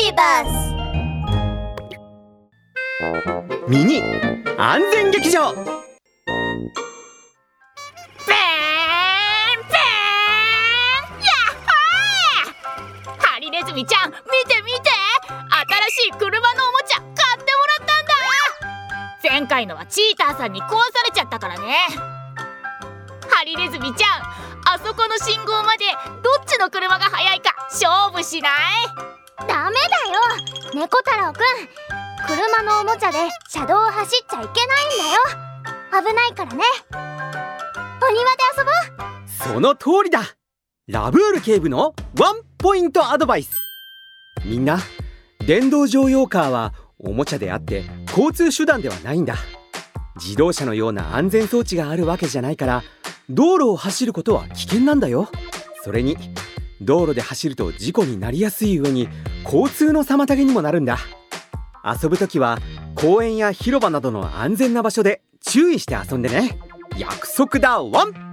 ビバスミニ安全劇場。ペーンペーンやっほー！ハリネズミちゃん見て見て！新しい車のおもちゃ買ってもらったんだ！前回のはチーターさんに壊されちゃったからね。ハリネズミちゃんあそこの信号までどっちの車が速いか勝負しない？ダメ猫太郎くん車のおもちゃで車道を走っちゃいけないんだよ。危ないからね。お庭で遊ぼう。その通りだ。ラブール警部のワンポイントアドバイス。みんな電動乗用カーはおもちゃであって交通手段ではないんだ。自動車のような安全装置があるわけじゃないから道路を走ることは危険なんだよ。それに道路で走ると事故になりやすい上に交通の妨げにもなるんだ。遊ぶ時は公園や広場などの安全な場所で注意して遊んでね。約束だ。ワン！